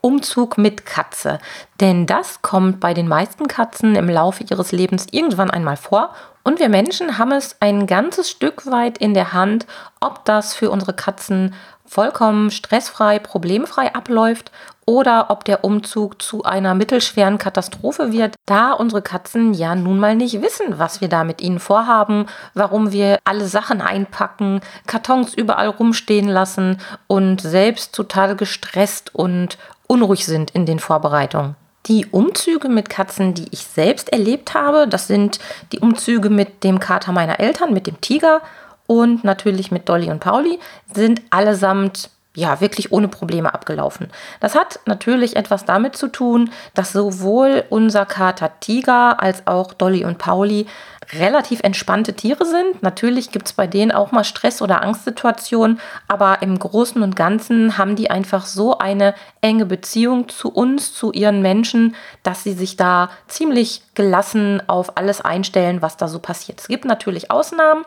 Umzug mit Katze. Denn das kommt bei den meisten Katzen im Laufe ihres Lebens irgendwann einmal vor. Und wir Menschen haben es ein ganzes Stück weit in der Hand, ob das für unsere Katzen vollkommen stressfrei, problemfrei abläuft oder ob der Umzug zu einer mittelschweren Katastrophe wird, da unsere Katzen ja nun mal nicht wissen, was wir da mit ihnen vorhaben, warum wir alle Sachen einpacken, Kartons überall rumstehen lassen und selbst total gestresst und unruhig sind in den Vorbereitungen. Die Umzüge mit Katzen, die ich selbst erlebt habe, das sind die Umzüge mit dem Kater meiner Eltern, mit dem Tiger und natürlich mit Dolly und Pauli, sind allesamt ja, wirklich ohne Probleme abgelaufen. Das hat natürlich etwas damit zu tun, dass sowohl unser Kater Tiger als auch Dolly und Pauli relativ entspannte Tiere sind. Natürlich gibt es bei denen auch mal Stress- oder Angstsituationen, aber im Großen und Ganzen haben die einfach so eine enge Beziehung zu uns, zu ihren Menschen, dass sie sich da ziemlich gelassen auf alles einstellen, was da so passiert. Es gibt natürlich Ausnahmen,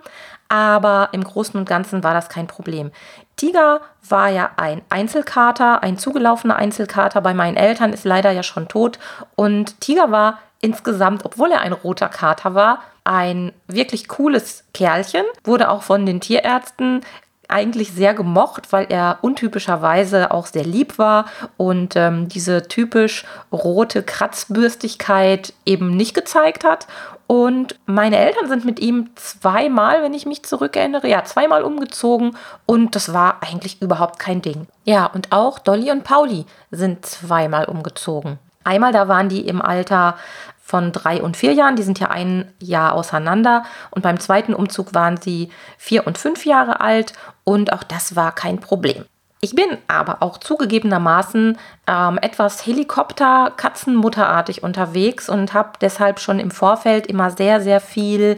aber im Großen und Ganzen war das kein Problem. Tiger war ja ein Einzelkater, ein zugelaufener Einzelkater bei meinen Eltern, ist leider ja schon tot. Und Tiger war insgesamt, obwohl er ein roter Kater war, ein wirklich cooles Kerlchen, wurde auch von den Tierärzten eigentlich sehr gemocht, weil er untypischerweise auch sehr lieb war und ähm, diese typisch rote Kratzbürstigkeit eben nicht gezeigt hat. Und meine Eltern sind mit ihm zweimal, wenn ich mich zurückerinnere, ja, zweimal umgezogen und das war eigentlich überhaupt kein Ding. Ja, und auch Dolly und Pauli sind zweimal umgezogen. Einmal, da waren die im Alter von drei und vier Jahren. Die sind ja ein Jahr auseinander. Und beim zweiten Umzug waren sie vier und fünf Jahre alt. Und auch das war kein Problem. Ich bin aber auch zugegebenermaßen ähm, etwas Helikopter-Katzenmutterartig unterwegs und habe deshalb schon im Vorfeld immer sehr, sehr viel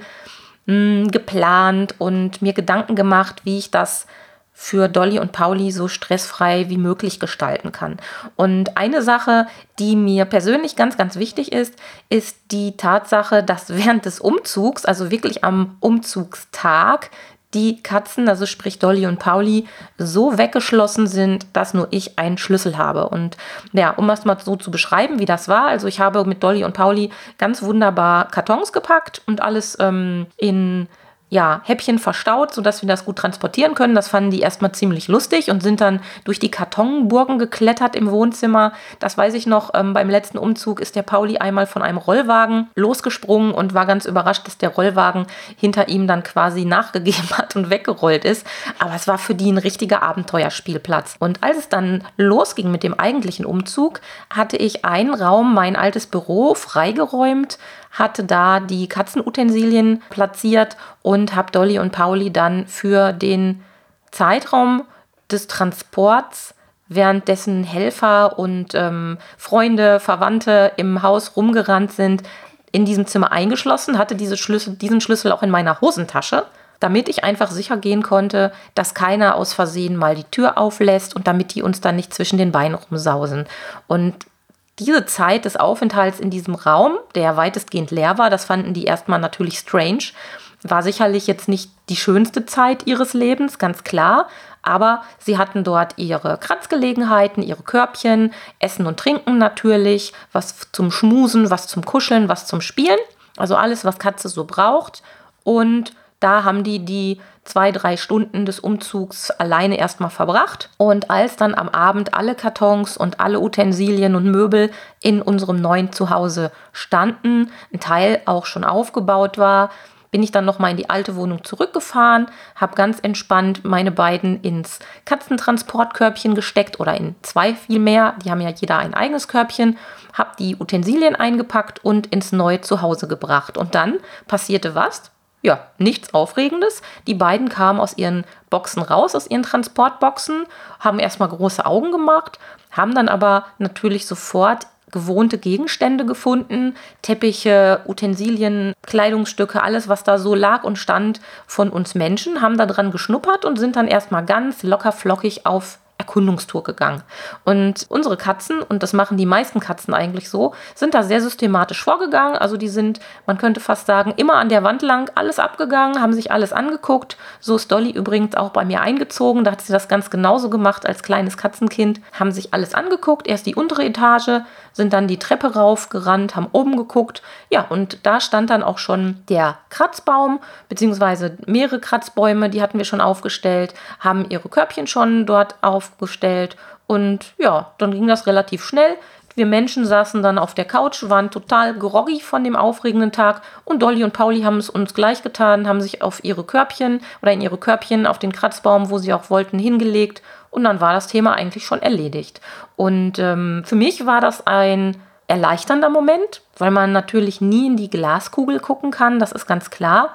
mh, hm, geplant und mir Gedanken gemacht, wie ich das für Dolly und Pauli so stressfrei wie möglich gestalten kann. Und eine Sache, die mir persönlich ganz, ganz wichtig ist, ist die Tatsache, dass während des Umzugs, also wirklich am Umzugstag, die Katzen, also sprich Dolly und Pauli, so weggeschlossen sind, dass nur ich einen Schlüssel habe. Und ja, um das mal so zu beschreiben, wie das war, also ich habe mit Dolly und Pauli ganz wunderbar Kartons gepackt und alles ähm, in ja, Häppchen verstaut, sodass wir das gut transportieren können. Das fanden die erstmal ziemlich lustig und sind dann durch die Kartonburgen geklettert im Wohnzimmer. Das weiß ich noch, ähm, beim letzten Umzug ist der Pauli einmal von einem Rollwagen losgesprungen und war ganz überrascht, dass der Rollwagen hinter ihm dann quasi nachgegeben hat und weggerollt ist. Aber es war für die ein richtiger Abenteuerspielplatz. Und als es dann losging mit dem eigentlichen Umzug, hatte ich einen Raum, mein altes Büro, freigeräumt, hatte da die Katzenutensilien platziert und habe Dolly und Pauli dann für den Zeitraum des Transports währenddessen Helfer und ähm, Freunde, Verwandte im Haus rumgerannt sind, in diesem Zimmer eingeschlossen, hatte diese Schlüssel, diesen Schlüssel auch in meiner Hosentasche, damit ich einfach sicher gehen konnte, dass keiner aus Versehen mal die Tür auflässt und damit die uns dann nicht zwischen den Beinen rumsausen. Und diese Zeit des Aufenthalts in diesem Raum, der weitestgehend leer war, das fanden die erstmal natürlich strange, war sicherlich jetzt nicht die schönste Zeit ihres Lebens, ganz klar, aber sie hatten dort ihre Kratzgelegenheiten, ihre Körbchen, Essen und Trinken natürlich, was zum Schmusen, was zum Kuscheln, was zum Spielen, also alles, was Katze so braucht. Und da haben die die zwei, drei Stunden des Umzugs alleine erstmal verbracht. Und als dann am Abend alle Kartons und alle Utensilien und Möbel in unserem neuen Zuhause standen, ein Teil auch schon aufgebaut war, bin ich dann nochmal in die alte Wohnung zurückgefahren, habe ganz entspannt meine beiden ins Katzentransportkörbchen gesteckt oder in zwei vielmehr. Die haben ja jeder ein eigenes Körbchen, habe die Utensilien eingepackt und ins neue Zuhause gebracht. Und dann passierte was? Ja, nichts Aufregendes. Die beiden kamen aus ihren Boxen raus, aus ihren Transportboxen, haben erstmal große Augen gemacht, haben dann aber natürlich sofort gewohnte Gegenstände gefunden, Teppiche, Utensilien, Kleidungsstücke, alles, was da so lag und stand von uns Menschen, haben da dran geschnuppert und sind dann erstmal ganz locker flockig auf Erkundungstour gegangen. Und unsere Katzen, und das machen die meisten Katzen eigentlich so, sind da sehr systematisch vorgegangen. Also die sind, man könnte fast sagen, immer an der Wand lang alles abgegangen, haben sich alles angeguckt. So ist Dolly übrigens auch bei mir eingezogen. Da hat sie das ganz genauso gemacht als kleines Katzenkind. Haben sich alles angeguckt. Erst die untere Etage, sind dann die Treppe raufgerannt, haben oben geguckt. Ja, und da stand dann auch schon der Kratzbaum, beziehungsweise mehrere Kratzbäume, die hatten wir schon aufgestellt, haben ihre Körbchen schon dort aufgestellt. Und ja, dann ging das relativ schnell. Wir Menschen saßen dann auf der Couch, waren total groggy von dem aufregenden Tag und Dolly und Pauli haben es uns gleich getan, haben sich auf ihre Körbchen oder in ihre Körbchen auf den Kratzbaum, wo sie auch wollten, hingelegt und dann war das Thema eigentlich schon erledigt. Und ähm, für mich war das ein erleichternder Moment, weil man natürlich nie in die Glaskugel gucken kann, das ist ganz klar.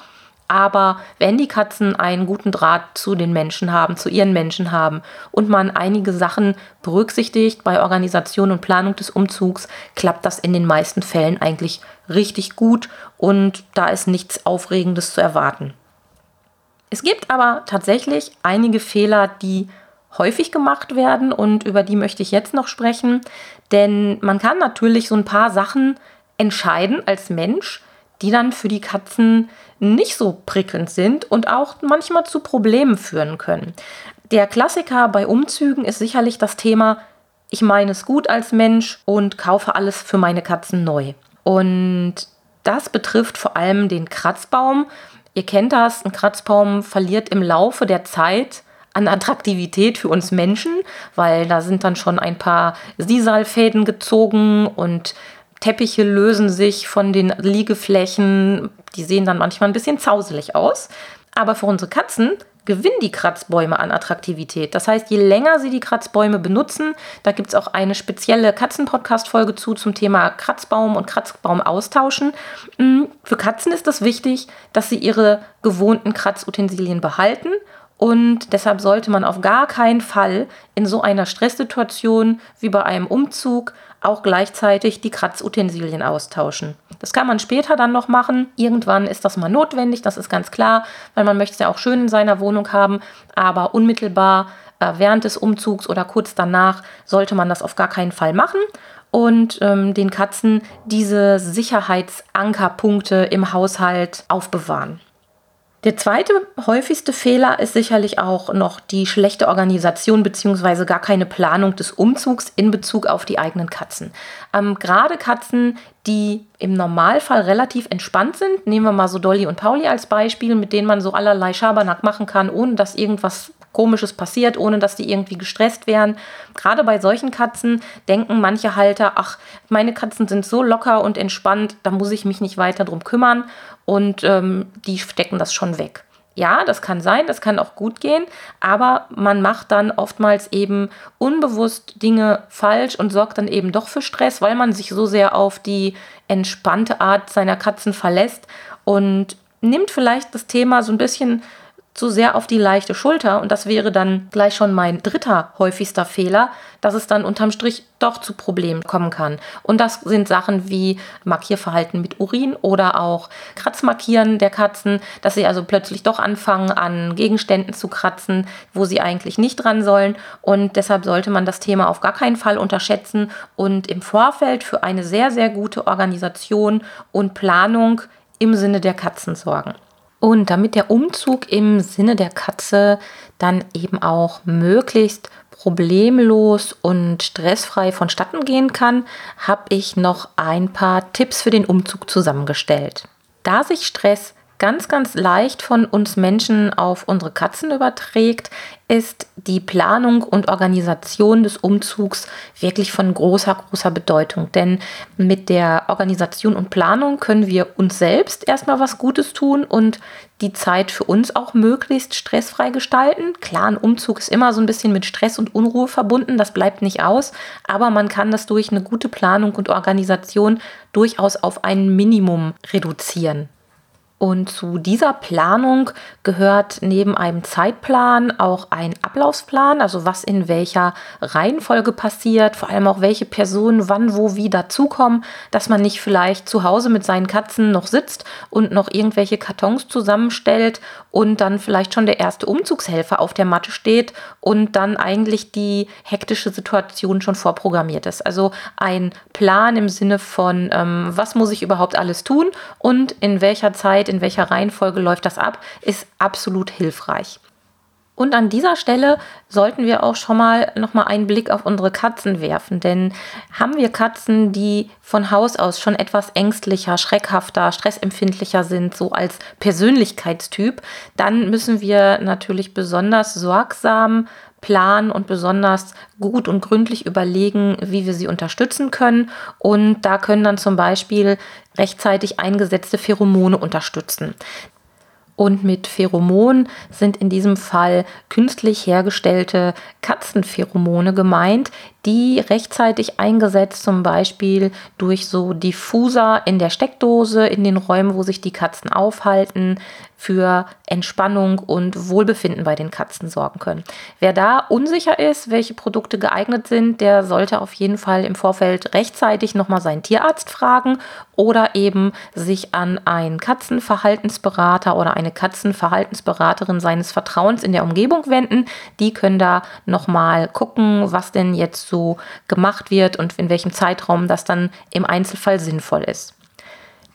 Aber wenn die Katzen einen guten Draht zu den Menschen haben, zu ihren Menschen haben und man einige Sachen berücksichtigt bei Organisation und Planung des Umzugs, klappt das in den meisten Fällen eigentlich richtig gut und da ist nichts Aufregendes zu erwarten. Es gibt aber tatsächlich einige Fehler, die häufig gemacht werden und über die möchte ich jetzt noch sprechen. Denn man kann natürlich so ein paar Sachen entscheiden als Mensch, die dann für die Katzen nicht so prickelnd sind und auch manchmal zu Problemen führen können. Der Klassiker bei Umzügen ist sicherlich das Thema, ich meine es gut als Mensch und kaufe alles für meine Katzen neu. Und das betrifft vor allem den Kratzbaum. Ihr kennt das, ein Kratzbaum verliert im Laufe der Zeit an Attraktivität für uns Menschen, weil da sind dann schon ein paar Sisalfäden gezogen und Teppiche lösen sich von den Liegeflächen. Die sehen dann manchmal ein bisschen zauselig aus. Aber für unsere Katzen gewinnen die Kratzbäume an Attraktivität. Das heißt, je länger sie die Kratzbäume benutzen, da gibt es auch eine spezielle Katzen-Podcast-Folge zu zum Thema Kratzbaum und Kratzbaum austauschen. Mm, für Katzen ist es wichtig, dass sie ihre gewohnten Kratzutensilien behalten und deshalb sollte man auf gar keinen Fall in so einer Stresssituation wie bei einem Umzug auch gleichzeitig die Kratzutensilien austauschen. Das kann man später dann noch machen. Irgendwann ist das mal notwendig, das ist ganz klar, weil man möchte es ja auch schön in seiner Wohnung haben. Aber unmittelbar äh, während des Umzugs oder kurz danach sollte man das auf gar keinen Fall machen und ähm, den Katzen diese Sicherheitsankerpunkte im Haushalt aufbewahren. Der zweite häufigste Fehler ist sicherlich auch noch die schlechte Organisation bzw. gar keine Planung des Umzugs in Bezug auf die eigenen Katzen. Ähm, Gerade Katzen, die im Normalfall relativ entspannt sind, nehmen wir mal so Dolly und Pauli als Beispiel, mit denen man so allerlei Schabernack machen kann, ohne dass irgendwas Komisches passiert, ohne dass die irgendwie gestresst wären. Gerade bei solchen Katzen denken manche Halter, ach, meine Katzen sind so locker und entspannt, da muss ich mich nicht weiter drum kümmern und ähm, die stecken das schon weg. Ja, das kann sein, das kann auch gut gehen, aber man macht dann oftmals eben unbewusst Dinge falsch und sorgt dann eben doch für Stress, weil man sich so sehr auf die entspannte Art seiner Katzen verlässt und nimmt vielleicht das Thema so ein bisschen zu sehr auf die leichte Schulter und das wäre dann gleich schon mein dritter häufigster Fehler, dass es dann unterm Strich doch zu Problemen kommen kann. Und das sind Sachen wie Markierverhalten mit Urin oder auch Kratzmarkieren der Katzen, dass sie also plötzlich doch anfangen an Gegenständen zu kratzen, wo sie eigentlich nicht dran sollen und deshalb sollte man das Thema auf gar keinen Fall unterschätzen und im Vorfeld für eine sehr sehr gute Organisation und Planung im Sinne der Katzen sorgen. Und damit der Umzug im Sinne der Katze dann eben auch möglichst problemlos und stressfrei vonstatten gehen kann, habe ich noch ein paar Tipps für den Umzug zusammengestellt. Da sich Stress ganz, ganz leicht von uns Menschen auf unsere Katzen überträgt, ist die Planung und Organisation des Umzugs wirklich von großer, großer Bedeutung. Denn mit der Organisation und Planung können wir uns selbst erstmal was Gutes tun und die Zeit für uns auch möglichst stressfrei gestalten. Klar, ein Umzug ist immer so ein bisschen mit Stress und Unruhe verbunden, das bleibt nicht aus, aber man kann das durch eine gute Planung und Organisation durchaus auf ein Minimum reduzieren. Und zu dieser Planung gehört neben einem Zeitplan auch ein Ablaufsplan, also was in welcher Reihenfolge passiert, vor allem auch welche Personen wann, wo, wie dazukommen, dass man nicht vielleicht zu Hause mit seinen Katzen noch sitzt und noch irgendwelche Kartons zusammenstellt und dann vielleicht schon der erste Umzugshelfer auf der Matte steht und dann eigentlich die hektische Situation schon vorprogrammiert ist. Also ein Plan im Sinne von, ähm, was muss ich überhaupt alles tun und in welcher Zeit in welcher Reihenfolge läuft das ab, ist absolut hilfreich. Und an dieser Stelle sollten wir auch schon mal noch mal einen Blick auf unsere Katzen werfen, denn haben wir Katzen, die von Haus aus schon etwas ängstlicher, schreckhafter, stressempfindlicher sind, so als Persönlichkeitstyp, dann müssen wir natürlich besonders sorgsam planen und besonders gut und gründlich überlegen, wie wir sie unterstützen können. Und da können dann zum Beispiel rechtzeitig eingesetzte Pheromone unterstützen. Und mit Pheromon sind in diesem Fall künstlich hergestellte Katzenpheromone gemeint, die rechtzeitig eingesetzt zum Beispiel durch so Diffuser in der Steckdose, in den Räumen, wo sich die Katzen aufhalten, für Entspannung und Wohlbefinden bei den Katzen sorgen können. Wer da unsicher ist, welche Produkte geeignet sind, der sollte auf jeden Fall im Vorfeld rechtzeitig nochmal seinen Tierarzt fragen oder eben sich an einen Katzenverhaltensberater oder eine Katzenverhaltensberaterin seines Vertrauens in der Umgebung wenden. Die können da nochmal gucken, was denn jetzt so gemacht wird und in welchem Zeitraum das dann im Einzelfall sinnvoll ist.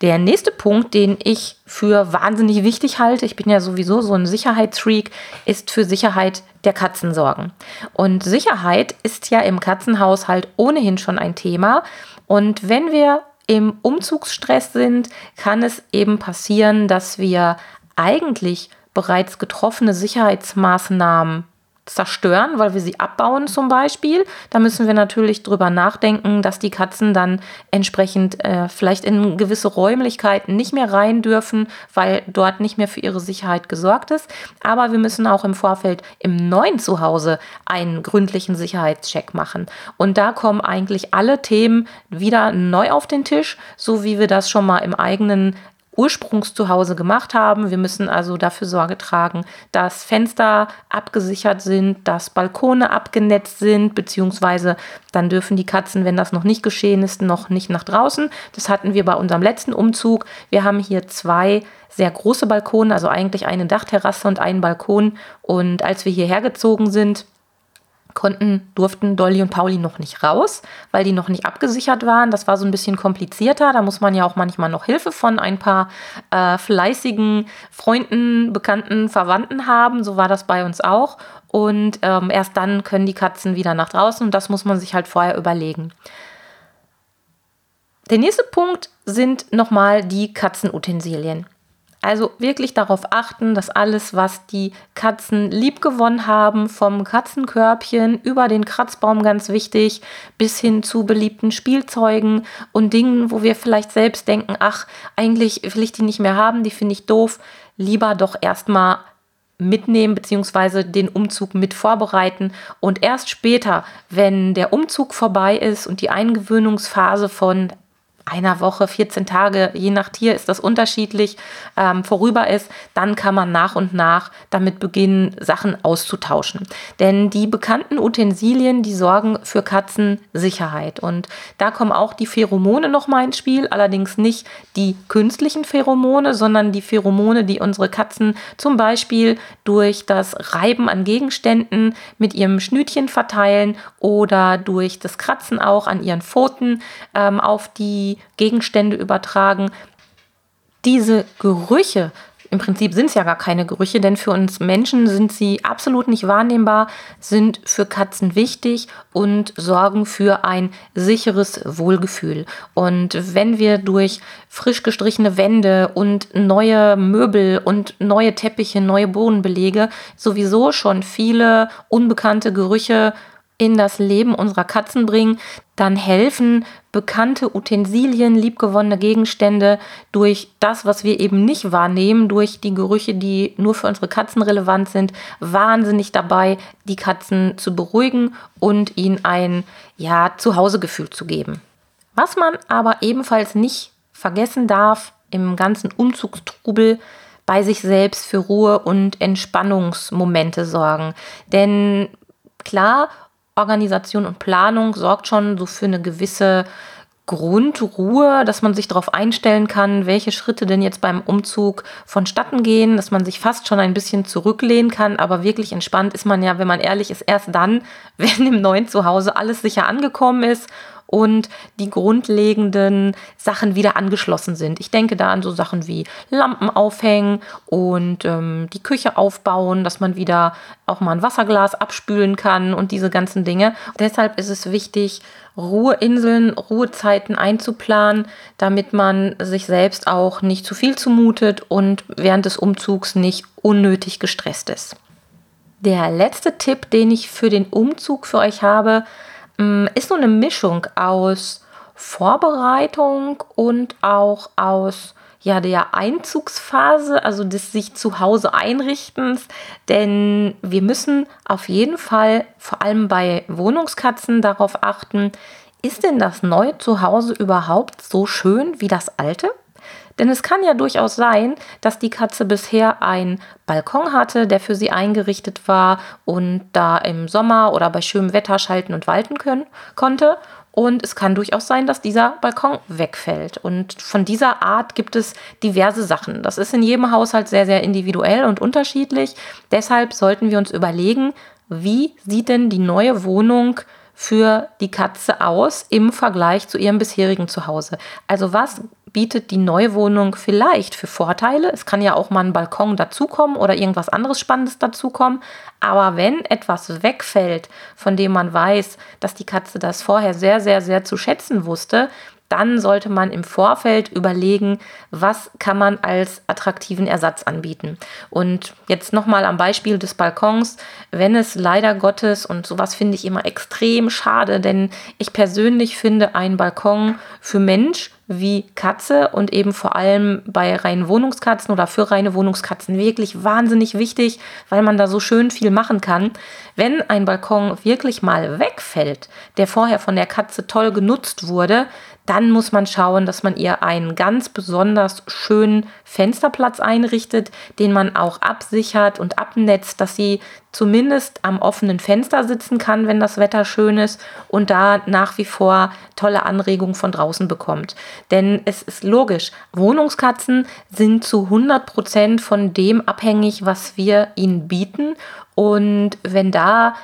Der nächste Punkt, den ich für wahnsinnig wichtig halte, ich bin ja sowieso so ein Sicherheitsfreak, ist für Sicherheit der Katzen sorgen. Und Sicherheit ist ja im Katzenhaushalt ohnehin schon ein Thema. Und wenn wir im Umzugsstress sind, kann es eben passieren, dass wir eigentlich bereits getroffene Sicherheitsmaßnahmen zerstören, weil wir sie abbauen zum Beispiel. Da müssen wir natürlich drüber nachdenken, dass die Katzen dann entsprechend äh, vielleicht in gewisse Räumlichkeiten nicht mehr rein dürfen, weil dort nicht mehr für ihre Sicherheit gesorgt ist. Aber wir müssen auch im Vorfeld im neuen Zuhause einen gründlichen Sicherheitscheck machen. Und da kommen eigentlich alle Themen wieder neu auf den Tisch, so wie wir das schon mal im eigenen Ursprungszuhause gemacht haben. Wir müssen also dafür Sorge tragen, dass Fenster abgesichert sind, dass Balkone abgenetzt sind, beziehungsweise dann dürfen die Katzen, wenn das noch nicht geschehen ist, noch nicht nach draußen. Das hatten wir bei unserem letzten Umzug. Wir haben hier zwei sehr große Balkone, also eigentlich eine Dachterrasse und einen Balkon. Und als wir hierher gezogen sind, konnten, durften Dolly und Pauli noch nicht raus, weil die noch nicht abgesichert waren. Das war so ein bisschen komplizierter. Da muss man ja auch manchmal noch Hilfe von ein paar äh, fleißigen Freunden, Bekannten, Verwandten haben. So war das bei uns auch. Und ähm, erst dann können die Katzen wieder nach draußen und das muss man sich halt vorher überlegen. Der nächste Punkt sind nochmal die Katzenutensilien. Also wirklich darauf achten, dass alles, was die Katzen liebgewonnen haben, vom Katzenkörbchen über den Kratzbaum ganz wichtig, bis hin zu beliebten Spielzeugen und Dingen, wo wir vielleicht selbst denken, ach, eigentlich will ich die nicht mehr haben, die finde ich doof, lieber doch erstmal mitnehmen bzw. den Umzug mit vorbereiten und erst später, wenn der Umzug vorbei ist und die Eingewöhnungsphase von einer Woche, 14 Tage, je nach Tier ist das unterschiedlich, ähm, vorüber ist, dann kann man nach und nach damit beginnen, Sachen auszutauschen. Denn die bekannten Utensilien, die sorgen für Katzensicherheit. Und da kommen auch die Pheromone nochmal ins Spiel, allerdings nicht die künstlichen Pheromone, sondern die Pheromone, die unsere Katzen zum Beispiel durch das Reiben an Gegenständen mit ihrem Schnütchen verteilen oder durch das Kratzen auch an ihren Pfoten ähm, auf die Gegenstände übertragen. Diese Gerüche, im Prinzip sind es ja gar keine Gerüche, denn für uns Menschen sind sie absolut nicht wahrnehmbar, sind für Katzen wichtig und sorgen für ein sicheres Wohlgefühl. Und wenn wir durch frisch gestrichene Wände und neue Möbel und neue Teppiche, neue Bodenbelege sowieso schon viele unbekannte Gerüche in das Leben unserer Katzen bringen, dann helfen bekannte Utensilien, liebgewonnene Gegenstände durch das, was wir eben nicht wahrnehmen, durch die Gerüche, die nur für unsere Katzen relevant sind, wahnsinnig dabei, die Katzen zu beruhigen und ihnen ein ja, Zuhausegefühl zu geben. Was man aber ebenfalls nicht vergessen darf, im ganzen Umzugstrubel bei sich selbst für Ruhe und Entspannungsmomente sorgen. Denn klar, Organisation und Planung sorgt schon so für eine gewisse Grundruhe, dass man sich darauf einstellen kann, welche Schritte denn jetzt beim Umzug vonstatten gehen, dass man sich fast schon ein bisschen zurücklehnen kann, aber wirklich entspannt ist man ja, wenn man ehrlich ist, erst dann, wenn im neuen Zuhause alles sicher angekommen ist und die grundlegenden Sachen wieder angeschlossen sind. Ich denke da an so Sachen wie Lampen aufhängen und ähm, die Küche aufbauen, dass man wieder auch mal ein Wasserglas abspülen kann und diese ganzen Dinge. Deshalb ist es wichtig, Ruheinseln, Ruhezeiten einzuplanen, damit man sich selbst auch nicht zu viel zumutet und während des Umzugs nicht unnötig gestresst ist. Der letzte Tipp, den ich für den Umzug für euch habe, ist so eine Mischung aus Vorbereitung und auch aus ja, der Einzugsphase, also des sich zu Hause einrichtens. Denn wir müssen auf jeden Fall, vor allem bei Wohnungskatzen, darauf achten, ist denn das neue Zuhause überhaupt so schön wie das alte? Denn es kann ja durchaus sein, dass die Katze bisher einen Balkon hatte, der für sie eingerichtet war und da im Sommer oder bei schönem Wetter schalten und walten können, konnte. Und es kann durchaus sein, dass dieser Balkon wegfällt. Und von dieser Art gibt es diverse Sachen. Das ist in jedem Haushalt sehr, sehr individuell und unterschiedlich. Deshalb sollten wir uns überlegen, wie sieht denn die neue Wohnung für die Katze aus im Vergleich zu ihrem bisherigen Zuhause? Also was bietet die neue Wohnung vielleicht für Vorteile. Es kann ja auch mal ein Balkon dazukommen oder irgendwas anderes Spannendes dazukommen. Aber wenn etwas wegfällt, von dem man weiß, dass die Katze das vorher sehr, sehr, sehr zu schätzen wusste, dann sollte man im Vorfeld überlegen, was kann man als attraktiven Ersatz anbieten. Und jetzt nochmal am Beispiel des Balkons, wenn es leider Gottes, und sowas finde ich immer extrem schade, denn ich persönlich finde einen Balkon für Mensch wie Katze und eben vor allem bei reinen Wohnungskatzen oder für reine Wohnungskatzen wirklich wahnsinnig wichtig, weil man da so schön viel machen kann. Wenn ein Balkon wirklich mal wegfällt, der vorher von der Katze toll genutzt wurde, dann muss man schauen, dass man ihr einen ganz besonders schönen Fensterplatz einrichtet, den man auch absichert und abnetzt, dass sie zumindest am offenen Fenster sitzen kann, wenn das Wetter schön ist und da nach wie vor tolle Anregungen von draußen bekommt. Denn es ist logisch, Wohnungskatzen sind zu 100 Prozent von dem abhängig, was wir ihnen bieten. Und wenn da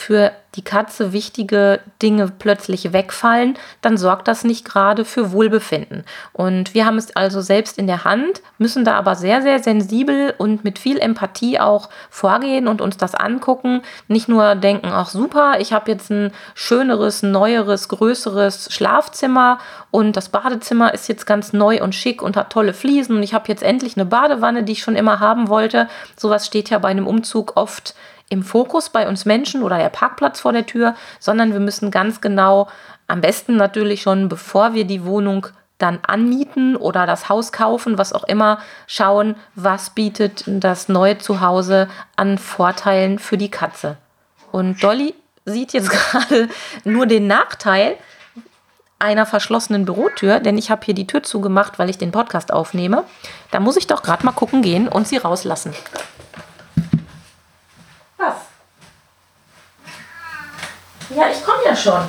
für die Katze wichtige Dinge plötzlich wegfallen, dann sorgt das nicht gerade für Wohlbefinden. Und wir haben es also selbst in der Hand, müssen da aber sehr, sehr sensibel und mit viel Empathie auch vorgehen und uns das angucken. Nicht nur denken, ach super, ich habe jetzt ein schöneres, neueres, größeres Schlafzimmer und das Badezimmer ist jetzt ganz neu und schick und hat tolle Fliesen und ich habe jetzt endlich eine Badewanne, die ich schon immer haben wollte. Sowas steht ja bei einem Umzug oft im Fokus bei uns Menschen oder der Parkplatz vor der Tür, sondern wir müssen ganz genau, am besten natürlich schon, bevor wir die Wohnung dann anmieten oder das Haus kaufen, was auch immer, schauen, was bietet das neue Zuhause an Vorteilen für die Katze. Und Dolly sieht jetzt gerade nur den Nachteil einer verschlossenen Bürotür, denn ich habe hier die Tür zugemacht, weil ich den Podcast aufnehme. Da muss ich doch gerade mal gucken gehen und sie rauslassen. Was? Ja, ich komme ja schon.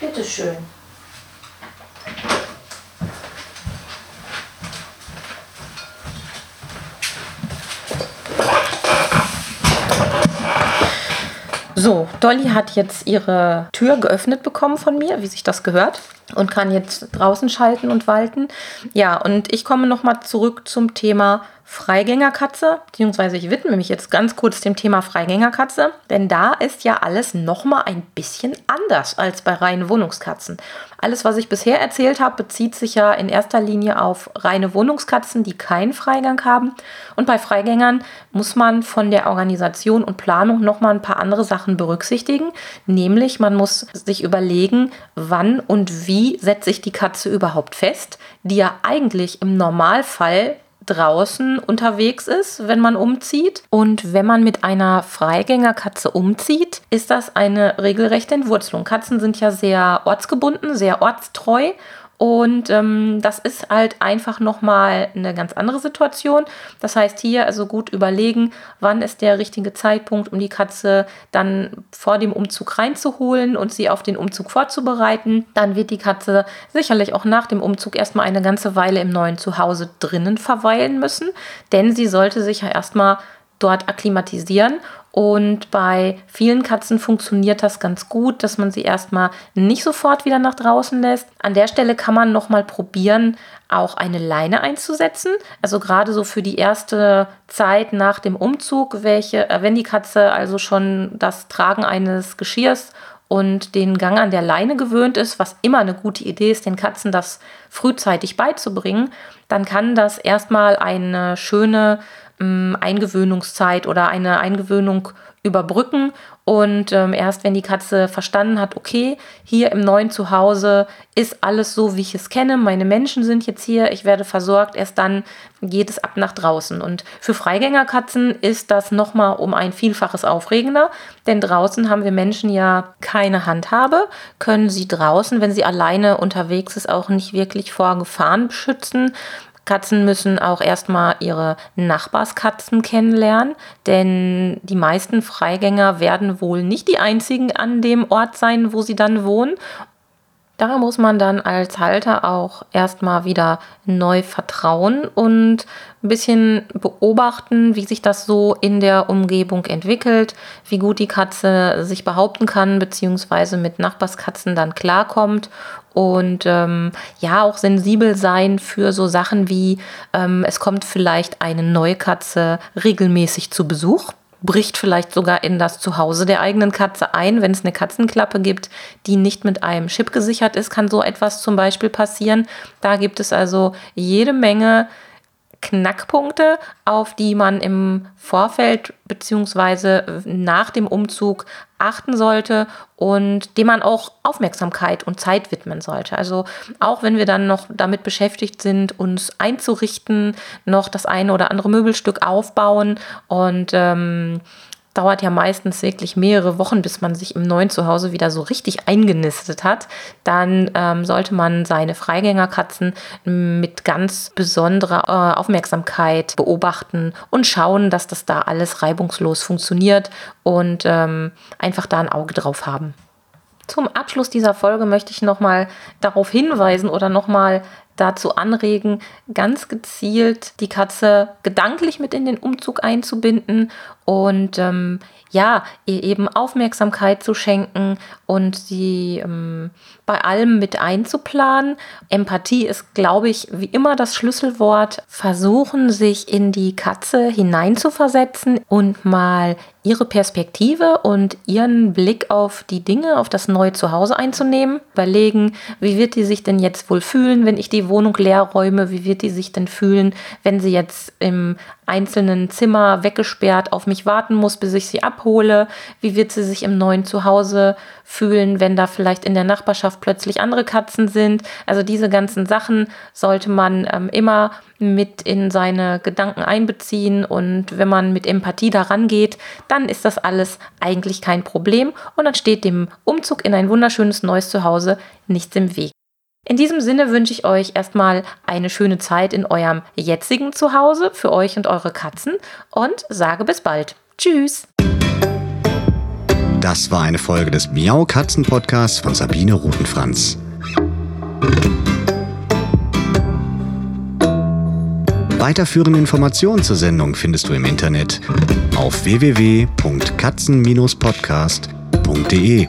Bitte schön. So, Dolly hat jetzt ihre Tür geöffnet bekommen von mir, wie sich das gehört, und kann jetzt draußen schalten und walten. Ja, und ich komme nochmal zurück zum Thema Freigängerkatze, beziehungsweise ich widme mich jetzt ganz kurz dem Thema Freigängerkatze, denn da ist ja alles nochmal ein bisschen anders als bei reinen Wohnungskatzen. Alles, was ich bisher erzählt habe, bezieht sich ja in erster Linie auf reine Wohnungskatzen, die keinen Freigang haben. Und bei Freigängern muss man von der Organisation und Planung nochmal ein paar andere Sachen berücksichtigen, nämlich man muss sich überlegen, wann und wie setze ich die Katze überhaupt fest, die ja eigentlich im Normalfall draußen unterwegs ist, wenn man umzieht. Und wenn man mit einer Freigängerkatze umzieht, ist das eine regelrechte Entwurzelung. Katzen sind ja sehr ortsgebunden, sehr ortstreu Und ähm, das ist halt einfach nochmal eine ganz andere Situation. Das heißt hier also gut überlegen, wann ist der richtige Zeitpunkt, um die Katze dann vor dem Umzug reinzuholen und sie auf den Umzug vorzubereiten. Dann wird die Katze sicherlich auch nach dem Umzug erstmal eine ganze Weile im neuen Zuhause drinnen verweilen müssen, denn sie sollte sich ja erstmal dort akklimatisieren. Und bei vielen Katzen funktioniert das ganz gut, dass man sie erstmal nicht sofort wieder nach draußen lässt. An der Stelle kann man nochmal probieren, auch eine Leine einzusetzen. Also gerade so für die erste Zeit nach dem Umzug, welche, äh, wenn die Katze also schon das Tragen eines Geschirrs und den Gang an der Leine gewöhnt ist, was immer eine gute Idee ist, den Katzen das frühzeitig beizubringen, dann kann das erstmal eine schöne Eingewöhnungszeit oder eine Eingewöhnung überbrücken. Und ähm, erst wenn die Katze verstanden hat, okay, hier im neuen Zuhause ist alles so, wie ich es kenne, meine Menschen sind jetzt hier, ich werde versorgt, erst dann geht es ab nach draußen. Und für Freigängerkatzen ist das nochmal um ein Vielfaches aufregender, denn draußen haben wir Menschen ja keine Handhabe, können sie draußen, wenn sie alleine unterwegs ist, auch nicht wirklich vor Gefahren beschützen. Katzen müssen auch erstmal ihre Nachbarskatzen kennenlernen, denn die meisten Freigänger werden wohl nicht die einzigen an dem Ort sein, wo sie dann wohnen. Da muss man dann als Halter auch erstmal wieder neu vertrauen und ein bisschen beobachten, wie sich das so in der Umgebung entwickelt, wie gut die Katze sich behaupten kann, beziehungsweise mit Nachbarskatzen dann klarkommt und ähm, ja auch sensibel sein für so Sachen wie ähm, es kommt vielleicht eine neue Katze regelmäßig zu Besuch bricht vielleicht sogar in das Zuhause der eigenen Katze ein. Wenn es eine Katzenklappe gibt, die nicht mit einem Chip gesichert ist, kann so etwas zum Beispiel passieren. Da gibt es also jede Menge Knackpunkte, auf die man im Vorfeld bzw. nach dem Umzug achten sollte und dem man auch Aufmerksamkeit und Zeit widmen sollte. Also auch wenn wir dann noch damit beschäftigt sind, uns einzurichten, noch das eine oder andere Möbelstück aufbauen und ähm, dauert ja meistens wirklich mehrere Wochen, bis man sich im neuen Zuhause wieder so richtig eingenistet hat, dann ähm, sollte man seine Freigängerkatzen mit ganz besonderer äh, Aufmerksamkeit beobachten und schauen, dass das da alles reibungslos funktioniert und ähm, einfach da ein Auge drauf haben. Zum Abschluss dieser Folge möchte ich nochmal darauf hinweisen oder nochmal dazu anregen, ganz gezielt die Katze gedanklich mit in den Umzug einzubinden und ähm, ja, ihr eben Aufmerksamkeit zu schenken und sie ähm, bei allem mit einzuplanen. Empathie ist, glaube ich, wie immer das Schlüsselwort. Versuchen, sich in die Katze hineinzuversetzen und mal ihre Perspektive und ihren Blick auf die Dinge, auf das neue Zuhause einzunehmen. Überlegen, wie wird die sich denn jetzt wohl fühlen, wenn ich die Wohnung leer räume? Wie wird die sich denn fühlen, wenn sie jetzt im einzelnen Zimmer weggesperrt auf mich warten muss, bis ich sie abhole? Wie wird sie sich im neuen Zuhause fühlen, wenn da vielleicht in der Nachbarschaft plötzlich andere Katzen sind? Also diese ganzen Sachen sollte man ähm, immer mit in seine Gedanken einbeziehen und wenn man mit Empathie daran geht, dann ist das alles eigentlich kein Problem und dann steht dem Umzug in ein wunderschönes neues Zuhause nichts im Weg. In diesem Sinne wünsche ich euch erstmal eine schöne Zeit in eurem jetzigen Zuhause für euch und eure Katzen und sage bis bald. Tschüss. Das war eine Folge des Miau Katzen Podcasts von Sabine Rutenfranz. Weiterführende Informationen zur Sendung findest du im Internet auf www.katzen-podcast.de.